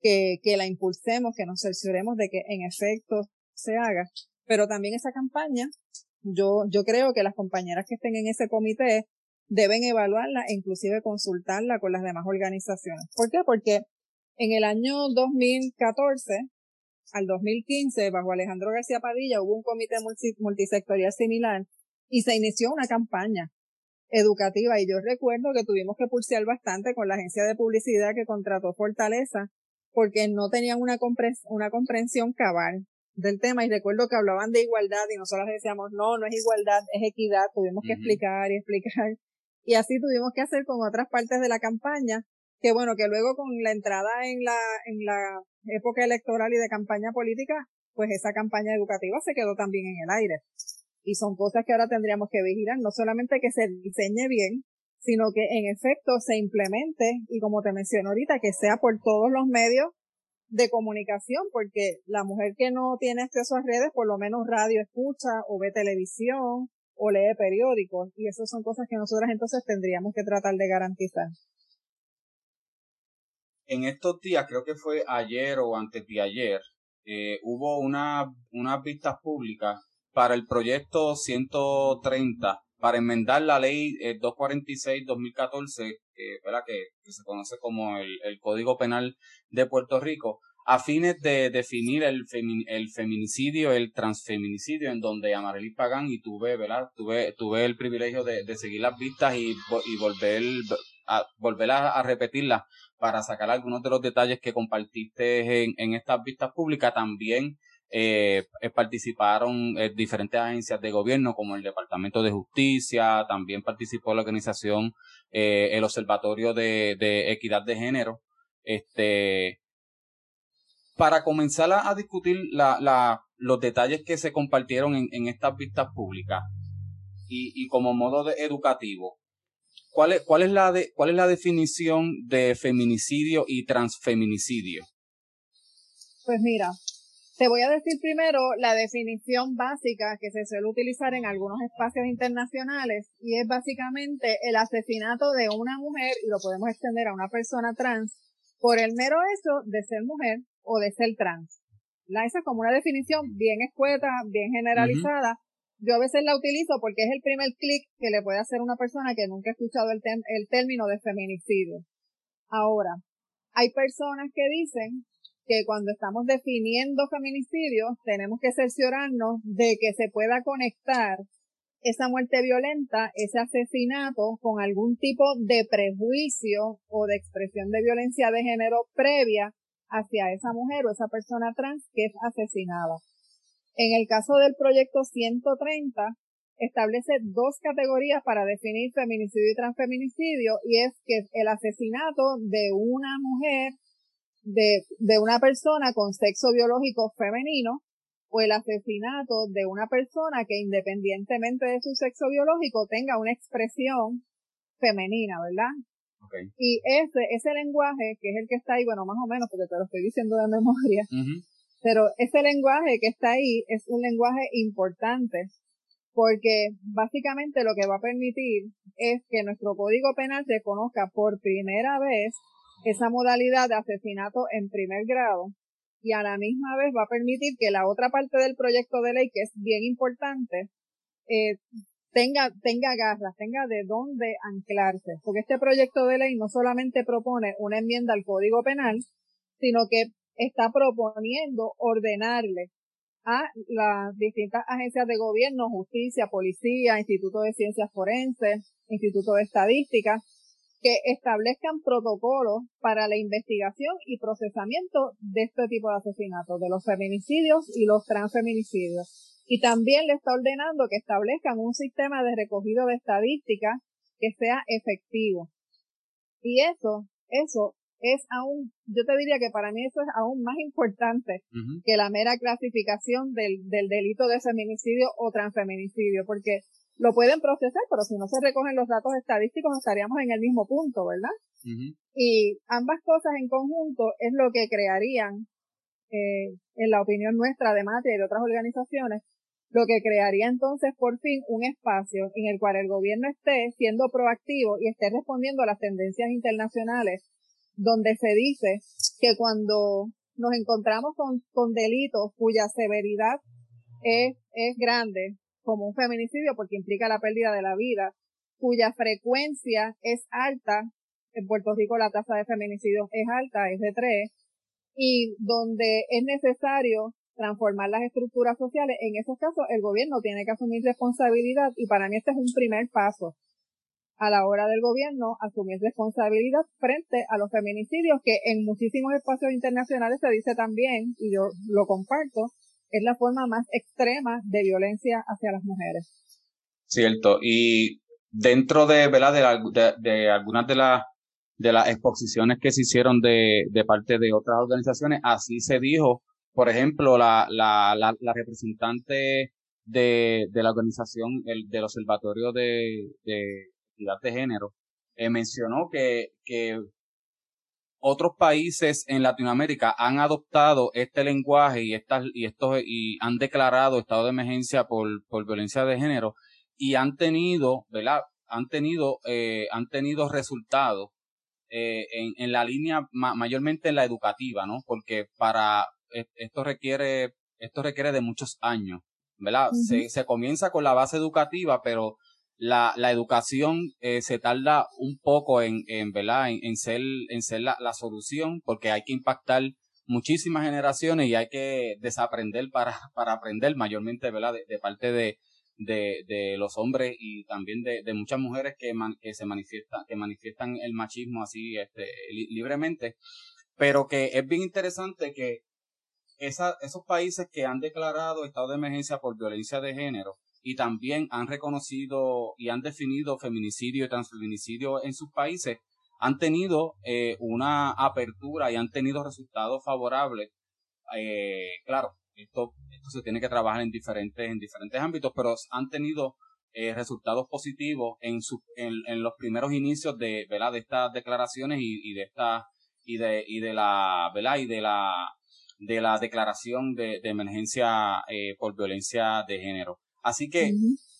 que, que la impulsemos, que nos cercioremos de que en efecto se haga. Pero también esa campaña, yo, yo creo que las compañeras que estén en ese comité deben evaluarla e inclusive consultarla con las demás organizaciones. ¿Por qué? Porque en el año 2014 al 2015, bajo Alejandro García Padilla, hubo un comité multisectorial similar y se inició una campaña educativa. Y yo recuerdo que tuvimos que pulsear bastante con la agencia de publicidad que contrató Fortaleza porque no tenían una, una comprensión cabal del tema. Y recuerdo que hablaban de igualdad y nosotros decíamos no, no es igualdad, es equidad, tuvimos que explicar y explicar. Y así tuvimos que hacer con otras partes de la campaña, que bueno, que luego con la entrada en la, en la época electoral y de campaña política, pues esa campaña educativa se quedó también en el aire. Y son cosas que ahora tendríamos que vigilar, no solamente que se diseñe bien, sino que en efecto se implemente y como te mencioné ahorita, que sea por todos los medios de comunicación, porque la mujer que no tiene acceso a redes, por lo menos radio escucha o ve televisión o lee periódicos y esas son cosas que nosotras entonces tendríamos que tratar de garantizar. En estos días, creo que fue ayer o antes de ayer, eh, hubo una, unas vistas públicas para el proyecto 130 para enmendar la ley 246-2014, que, que, se conoce como el, Código Penal de Puerto Rico, a fines de definir el, el feminicidio, el transfeminicidio, en donde Amarilis Pagán y tuve. Tuve, tuve el privilegio de, seguir las vistas y, y volver, a, volver a, repetirlas para sacar algunos de los detalles que compartiste en, estas vistas públicas. También eh, eh, participaron eh, diferentes agencias de gobierno como el Departamento de Justicia, también participó la organización el Observatorio de, Equidad de Género. Este, para comenzar a, discutir los detalles que se compartieron en, en estas vistas públicas y, y como modo de educativo, ¿cuál es, cuál, es la de, ¿cuál es la definición de feminicidio y transfeminicidio? Pues mira, te voy a decir primero la definición básica que se suele utilizar en algunos espacios internacionales y es básicamente el asesinato de una mujer, y lo podemos extender a una persona trans, por el mero hecho de ser mujer o de ser trans. La esa como una definición bien escueta, bien generalizada. Yo a veces la utilizo porque es el primer clic que le puede hacer una persona que nunca ha escuchado el, el término de feminicidio. Ahora, hay personas que dicen que cuando estamos definiendo feminicidios tenemos que cerciorarnos de que se pueda conectar esa muerte violenta, ese asesinato con algún tipo de prejuicio o de expresión de violencia de género previa hacia esa mujer o esa persona trans que es asesinada. En el caso del proyecto 130, establece dos categorías para definir feminicidio y transfeminicidio y es que el asesinato de una mujer de, de una persona con sexo biológico femenino o el asesinato de una persona que independientemente de su sexo biológico tenga una expresión femenina, ¿verdad? Y ese, ese lenguaje, que es el que está ahí, bueno, más o menos, porque te lo estoy diciendo de memoria, pero ese lenguaje que está ahí es un lenguaje importante, porque básicamente lo que va a permitir es que nuestro código penal se conozca por primera vez esa modalidad de asesinato en primer grado y a la misma vez va a permitir que la otra parte del proyecto de ley, que es bien importante, eh, tenga, tenga garras, tenga de dónde anclarse. Porque este proyecto de ley no solamente propone una enmienda al Código Penal, sino que está proponiendo ordenarle a las distintas agencias de gobierno, justicia, policía, Instituto de Ciencias Forenses, Instituto de Estadística, que establezcan protocolos para la investigación y procesamiento de este tipo de asesinatos, de los feminicidios y los transfeminicidios. Y también le está ordenando que establezcan un sistema de recogido de estadísticas que sea efectivo. Y eso, eso es aún, yo te diría que para mí eso es aún más importante que la mera clasificación del, del delito de feminicidio o transfeminicidio, porque lo pueden procesar, pero si no se recogen los datos estadísticos estaríamos en el mismo punto, ¿verdad? Y ambas cosas en conjunto es lo que crearían, eh, en la opinión nuestra de Matria y de otras organizaciones, lo que crearía entonces por fin un espacio en el cual el gobierno esté siendo proactivo y esté respondiendo a las tendencias internacionales, donde se dice que cuando nos encontramos con, con delitos cuya severidad es, es grande, como un feminicidio porque implica la pérdida de la vida, cuya frecuencia es alta, en Puerto Rico la tasa de feminicidios es alta, es de 3, y donde es necesario transformar las estructuras sociales, en esos casos el gobierno tiene que asumir responsabilidad y para mí este es un primer paso a la hora del gobierno asumir responsabilidad frente a los feminicidios que en muchísimos espacios internacionales se dice también, y yo lo comparto, es la forma más extrema de violencia hacia las mujeres. Cierto. Y dentro de, ¿verdad? De, de, algunas de las de las exposiciones que se hicieron de, de parte de otras organizaciones, así se dijo, por ejemplo, la, la, la, representante de, de la organización el, del Observatorio de, de Equidad de Género, eh, mencionó que, que otros países en Latinoamérica han adoptado este lenguaje y estas y estos y han declarado estado de emergencia por, por violencia de género y han tenido, ¿verdad? Han tenido eh, han tenido resultados eh, en, en la línea mayormente en la educativa, ¿no? Porque para e, esto requiere esto requiere de muchos años, ¿verdad? se, se comienza con la base educativa, pero la, la educación eh, se tarda un poco en, en, ¿verdad? en, ser, en ser la, la, solución porque hay que impactar muchísimas generaciones y hay que desaprender para, para aprender mayormente ¿verdad? De, parte de, de, de, los hombres y también de, de muchas mujeres que, que se manifiestan, que manifiestan el machismo así este, libremente. Pero que es bien interesante que esa, esos países que han declarado estado de emergencia por violencia de género, y también han reconocido y han definido feminicidio y transfeminicidio en sus países, han tenido eh, una apertura y han tenido resultados favorables. Eh, claro, esto, esto se tiene que trabajar en diferentes, en diferentes ámbitos, pero han tenido eh, resultados positivos en, su, en, en, los primeros inicios de, ¿verdad? de estas declaraciones y, y de esta y de, y de la, ¿verdad? y de la de la declaración de, de emergencia eh, por violencia de género. Así que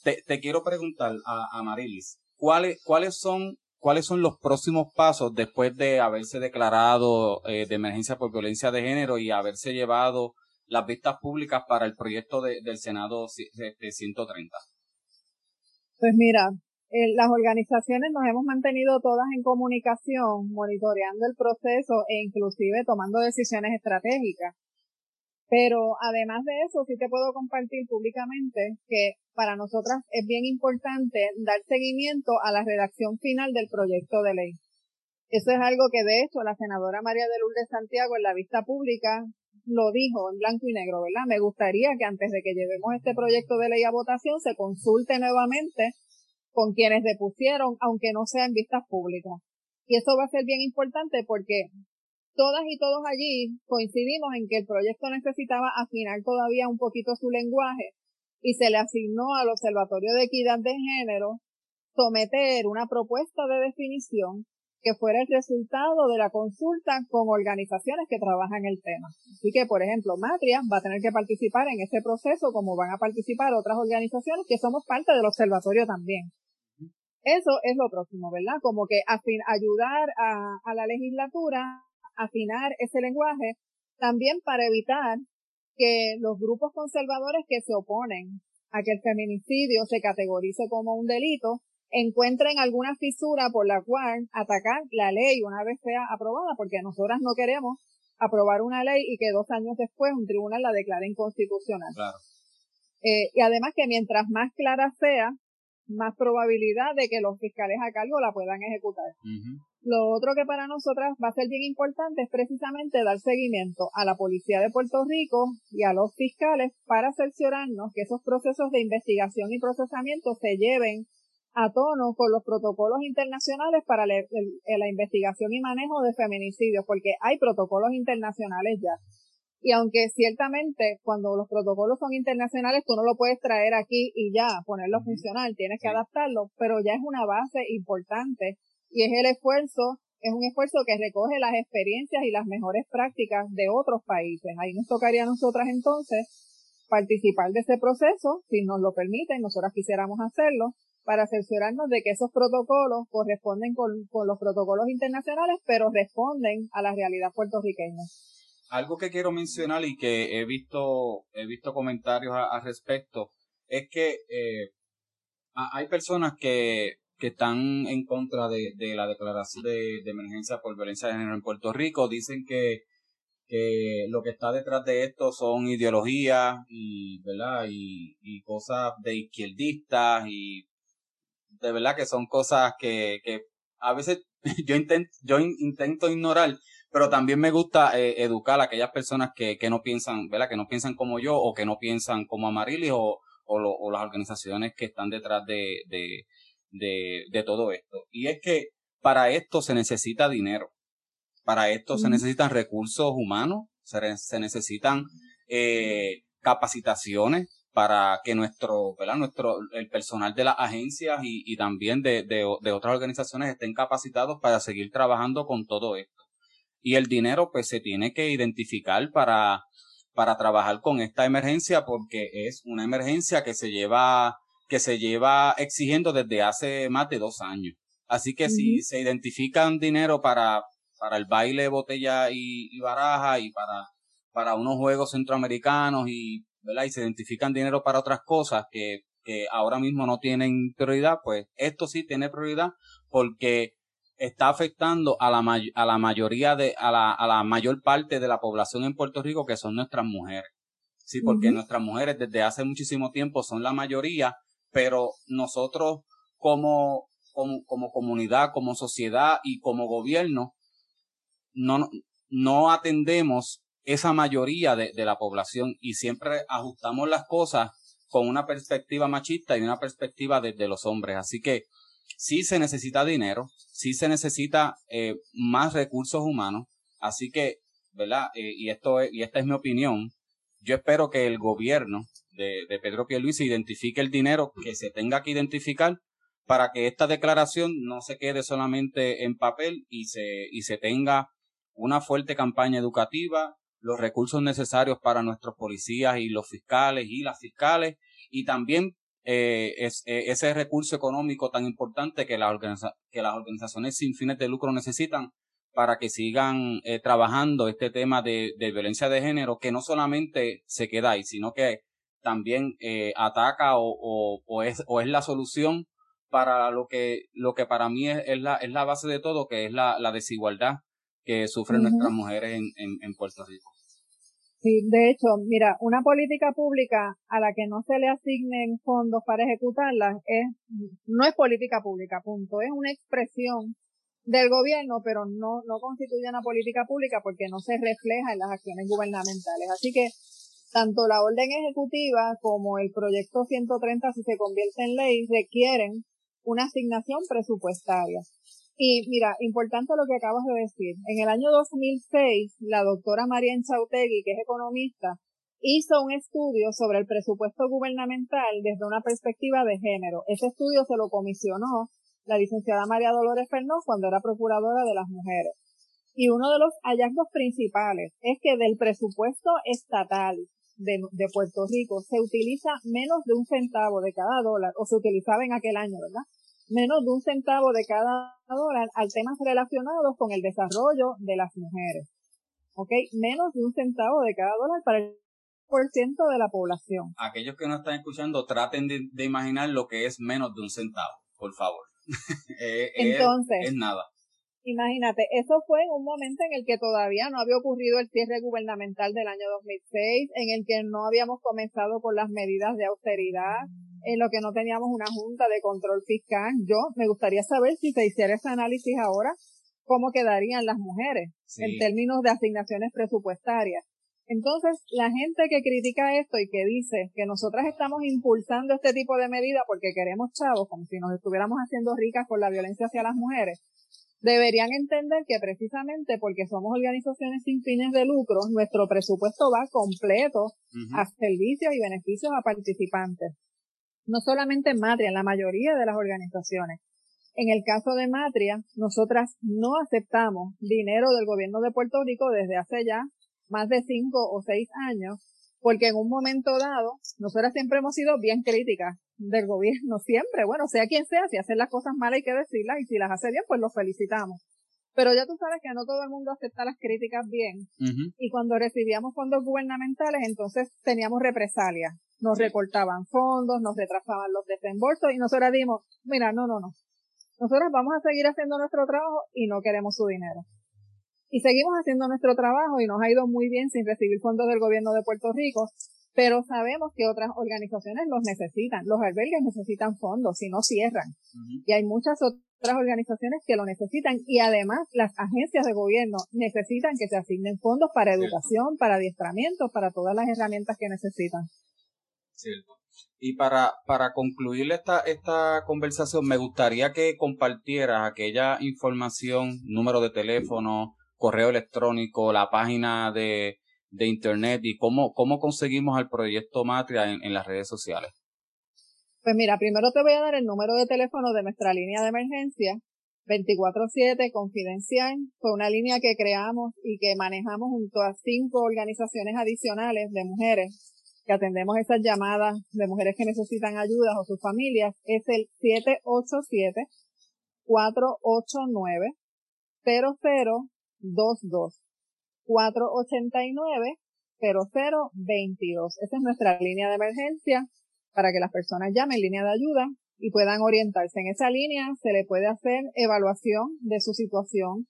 te, te, quiero preguntar a, a Marilis, ¿cuáles, cuáles son cuáles son los próximos pasos después de haberse declarado eh, de emergencia por violencia de género y haberse llevado las vistas públicas para el proyecto de, del Senado de 130? Pues mira, eh, las organizaciones nos hemos mantenido todas en comunicación, monitoreando el proceso e inclusive tomando decisiones estratégicas. Pero además de eso, sí te puedo compartir públicamente que para nosotras es bien importante dar seguimiento a la redacción final del proyecto de ley. Eso es algo que de hecho la senadora María de Lourdes Santiago en la vista pública lo dijo en blanco y negro, ¿verdad? Me gustaría que antes de que llevemos este proyecto de ley a votación se consulte nuevamente con quienes depusieron, aunque no sea en vistas públicas. Y eso va a ser bien importante porque todas y todos allí coincidimos en que el proyecto necesitaba afinar todavía un poquito su lenguaje y se le asignó al Observatorio de Equidad de Género someter una propuesta de definición que fuera el resultado de la consulta con organizaciones que trabajan el tema. Así que, por ejemplo, Matria va a tener que participar en este proceso como van a participar otras organizaciones que somos parte del observatorio también. Eso es lo próximo, ¿verdad? Como que ayudar a, a la legislatura afinar ese lenguaje, también para evitar que los grupos conservadores que se oponen a que el feminicidio se categorice como un delito encuentren alguna fisura por la cual atacar la ley una vez sea aprobada, porque nosotras no queremos aprobar una ley y que dos años después un tribunal la declare inconstitucional. Eh, y además que mientras más clara sea, más probabilidad de que los fiscales a cargo la puedan ejecutar. Lo otro que para nosotras va a ser bien importante es precisamente dar seguimiento a la Policía de Puerto Rico y a los fiscales para cerciorarnos que esos procesos de investigación y procesamiento se lleven a tono con los protocolos internacionales para la, la investigación y manejo de feminicidios, porque hay protocolos internacionales ya. Y aunque ciertamente cuando los protocolos son internacionales, tú no lo puedes traer aquí y ya ponerlo funcional, tienes que adaptarlo, pero ya es una base importante y es el esfuerzo, es un esfuerzo que recoge las experiencias y las mejores prácticas de otros países. Ahí nos tocaría a nosotras entonces participar de ese proceso, si nos lo permiten, nosotras quisiéramos hacerlo, para cerciorarnos de que esos protocolos corresponden con, con los protocolos internacionales, pero responden a la realidad puertorriqueña. Algo que quiero mencionar y que he visto, he visto comentarios al respecto, es que eh, hay personas que que están en contra de, de la declaración de, emergencia por violencia de género en Puerto Rico. Dicen que, que lo que está detrás de esto son ideologías y, ¿verdad? Y, y cosas de izquierdistas y de verdad que son cosas que, que a veces yo intento, yo intento ignorar, pero también me gusta eh, educar a aquellas personas que, que no piensan, ¿verdad? Que no piensan como yo o que no piensan como Amarilis o, o, o las organizaciones que están detrás de, de, de, de todo esto. Y es que para esto se necesita dinero. Para esto se necesitan recursos humanos, se, se necesitan eh, capacitaciones para que nuestro, ¿verdad? nuestro, el personal de las agencias y, y también de, de, de, otras organizaciones estén capacitados para seguir trabajando con todo esto. Y el dinero, pues, se tiene que identificar para, para trabajar con esta emergencia porque es una emergencia que se lleva que se lleva exigiendo desde hace más de dos años. Así que si se identifican dinero para, para el baile, botella y, baraja y para, para unos juegos centroamericanos y, ¿verdad? y se identifican dinero para otras cosas que que ahora mismo no tienen prioridad, pues esto sí tiene prioridad porque está afectando a la, a la mayoría de, a la, a la mayor parte de la población en Puerto Rico que son nuestras mujeres. Sí, porque nuestras mujeres desde hace muchísimo tiempo son la mayoría, pero nosotros como, como, como comunidad, como sociedad y como gobierno, no, no atendemos esa mayoría de, de la población y siempre ajustamos las cosas con una perspectiva machista y una perspectiva desde de los hombres. Así que sí se necesita dinero, sí se necesita eh, más recursos humanos. Así que, ¿verdad? Eh, y esto es, y esta es mi opinión. Yo espero que el gobierno de, de Pedro Pierluisi identifique el dinero que se tenga que identificar para que esta declaración no se quede solamente en papel y se, y se tenga una fuerte campaña educativa, los recursos necesarios para nuestros policías y los fiscales y las fiscales y también eh, es, eh, ese recurso económico tan importante que, la que las organizaciones sin fines de lucro necesitan para que sigan eh, trabajando este tema de, de, violencia de género que no solamente se queda ahí, sino que también eh, ataca o, o, o, es, o es la solución para lo que, lo que para mí es, es, la, es la base de todo, que es la, la desigualdad que sufren nuestras mujeres en, en, en Puerto Rico. Sí, de hecho, mira, una política pública a la que no se le asignen fondos para ejecutarla es, no es política pública, punto. Es una expresión del gobierno, pero no, no constituye una política pública porque no se refleja en las acciones gubernamentales. Así que tanto la orden ejecutiva como el proyecto 130, si se convierte en ley, requieren una asignación presupuestaria. Y mira, importante lo que acabas de decir. En el año 2006, la doctora María Enchautegui, que es economista, hizo un estudio sobre el presupuesto gubernamental desde una perspectiva de género. Ese estudio se lo comisionó la licenciada María Dolores Fernó cuando era procuradora de las mujeres. Y uno de los hallazgos principales es que del presupuesto estatal de, de, Puerto Rico se utiliza menos de un centavo de cada dólar, o se utilizaba en aquel año, ¿verdad? menos de un centavo de cada dólar al temas relacionados con el desarrollo de las mujeres. ¿Ok? Menos de un centavo de cada dólar para el por ciento de la población. Aquellos que no están escuchando, traten de, imaginar lo que es menos de un centavo, por favor. Entonces, es nada. Imagínate, eso fue en un momento en el que todavía no había ocurrido el cierre gubernamental del año 2006, en el que no habíamos comenzado con las medidas de austeridad, en lo que no teníamos una junta de control fiscal. Yo me gustaría saber si se hiciera ese análisis ahora, cómo quedarían las mujeres en términos de asignaciones presupuestarias. Entonces, la gente que critica esto y que dice que nosotras estamos impulsando este tipo de medidas porque queremos chavos, como si nos estuviéramos haciendo ricas con la violencia hacia las mujeres, deberían entender que precisamente porque somos organizaciones sin fines de lucro, nuestro presupuesto va completo a servicios y beneficios a participantes no solamente en Matria, en la mayoría de las organizaciones. En el caso de Matria, nosotras no aceptamos dinero del gobierno de Puerto Rico desde hace ya más de cinco o seis años, porque en un momento dado, nosotras siempre hemos sido bien críticas del gobierno, siempre, bueno, sea quien sea, si hacen las cosas mal hay que decirlas y si las hace bien, pues los felicitamos. Pero ya tú sabes que no todo el mundo acepta las críticas bien. Y cuando recibíamos fondos gubernamentales, entonces teníamos represalias nos recortaban fondos, nos retrasaban los desembolsos y nosotros dimos, mira, no, no, no. Nosotros vamos a seguir haciendo nuestro trabajo y no queremos su dinero. Y seguimos haciendo nuestro trabajo y nos ha ido muy bien sin recibir fondos del gobierno de Puerto Rico, pero sabemos que otras organizaciones los necesitan. Los albergues necesitan fondos, si no cierran. Y hay muchas otras organizaciones que lo necesitan y además las agencias de gobierno necesitan que se asignen fondos para educación, para adiestramiento, para todas las herramientas que necesitan. Y para, para concluir esta, esta conversación, me gustaría que compartieras aquella información, número de teléfono, correo electrónico, la página de, de internet y cómo, cómo conseguimos al proyecto Matria en, en las redes sociales. Pues mira, primero te voy a dar el número de teléfono de nuestra línea de emergencia, 24-7 confidencial. Fue una línea que creamos y que manejamos junto a cinco organizaciones adicionales de mujeres que atendemos esas llamadas de mujeres que necesitan ayuda o sus familias es el 787-489-0022. 489-0022. Esa es nuestra línea de emergencia. para que las personas llamen línea de ayuda y puedan orientarse. En esa línea se le puede hacer evaluación de su situación,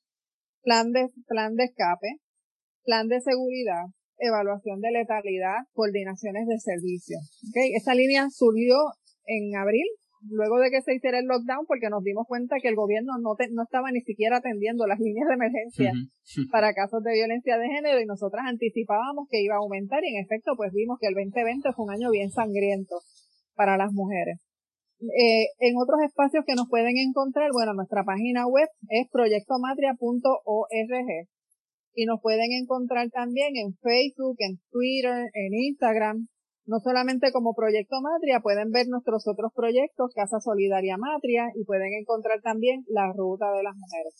plan de, plan de escape, plan de seguridad, evaluación de letalidad, coordinaciones de servicio. ¿okay? Esta línea surgió en abril, luego de que se hiciera el lockdown, porque nos dimos cuenta que el gobierno no, no estaba ni siquiera atendiendo las líneas de emergencia para casos de violencia de género y nosotras anticipábamos que iba a aumentar y en efecto pues vimos que el 2020 fue un año bien sangriento para las mujeres. Eh, en otros espacios que nos pueden encontrar, bueno, nuestra página web es proyectomatria.org y nos pueden encontrar también en Facebook, en Twitter, en Instagram. No solamente como Proyecto Matria, pueden ver nuestros otros proyectos, Casa Solidaria Matria, y pueden encontrar también la Ruta de las Mujeres.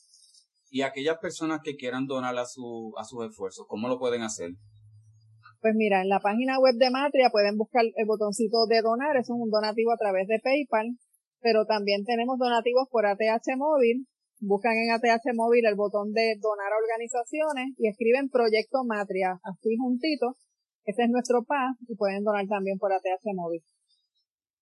Y aquellas personas que quieran donar a, su, a sus esfuerzos, ¿cómo lo pueden hacer? Pues mira, en la página web de Matria pueden buscar el botoncito de donar, eso es un donativo a través de PayPal, pero también tenemos donativos por ATH móvil. Buscan en ATH móvil el botón de donar a organizaciones y escriben Proyecto Matria, así juntito. Ese es nuestro PAS y pueden donar también por ATH móvil.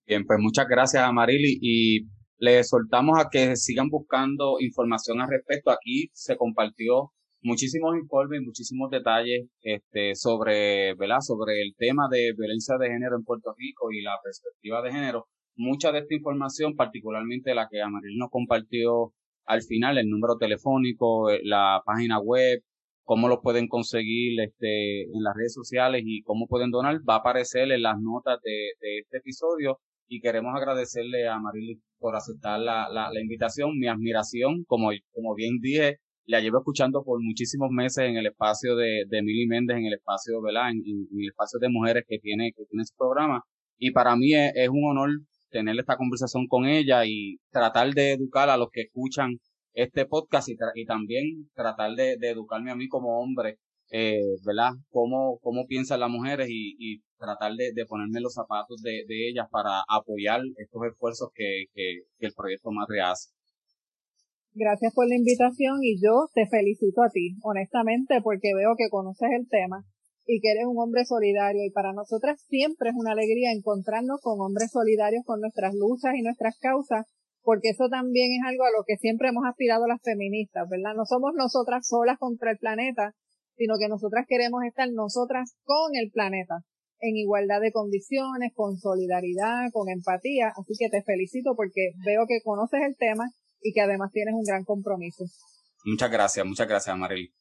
Bien, pues muchas gracias a y les soltamos a que sigan buscando información al respecto. Aquí se compartió muchísimos informes, muchísimos detalles este, sobre, ¿verdad? sobre el tema de violencia de género en Puerto Rico y la perspectiva de género. Mucha de esta información, particularmente la que Amaril nos compartió al final, el número telefónico, eh, la página web, cómo lo pueden conseguir este, en las redes sociales y cómo pueden donar, va a aparecer en las notas de, este episodio y queremos agradecerle a Marily por aceptar la, la, la invitación, mi admiración, como, como bien dije, la llevo escuchando por muchísimos meses en el espacio de, de Mili Méndez, en el espacio, ¿verdad? En, el espacio de mujeres que tiene, que tiene su programa. Y para mí es, un honor tener esta conversación con ella y tratar de educar a los que escuchan este podcast y, y también tratar de, educarme a mí como hombre, eh, ¿verdad? Cómo, cómo piensan las mujeres y, tratar de, ponerme los zapatos de, de ellas para apoyar estos esfuerzos que, que, que el proyecto Madre hace. Gracias por la invitación y yo te felicito a ti, honestamente, porque veo que conoces el tema y que eres un hombre solidario y para nosotras siempre es una alegría encontrarnos con hombres solidarios con nuestras luchas y nuestras causas, porque eso también es algo a lo que siempre hemos aspirado las feministas, ¿verdad? No somos nosotras solas contra el planeta, sino que nosotras queremos estar nosotras con el planeta, en igualdad de condiciones, con solidaridad, con empatía, así que te felicito porque veo que conoces el tema y que además tienes un gran compromiso. Muchas gracias, muchas gracias, Marily.